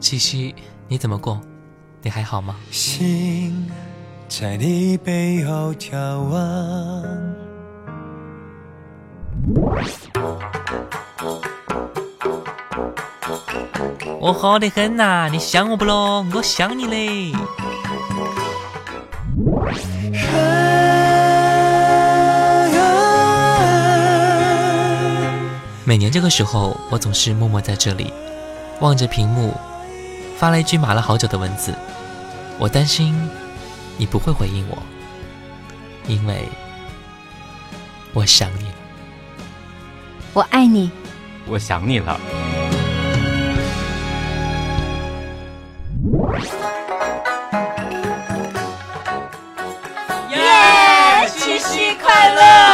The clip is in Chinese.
七夕你怎么过？你还好吗？心在你背后眺望。我好得很呐，你想我不咯？我想你嘞。每年这个时候，我总是默默在这里，望着屏幕，发了一句码了好久的文字。我担心你不会回应我，因为我想你了。我爱你，我想你了。耶！七夕快乐！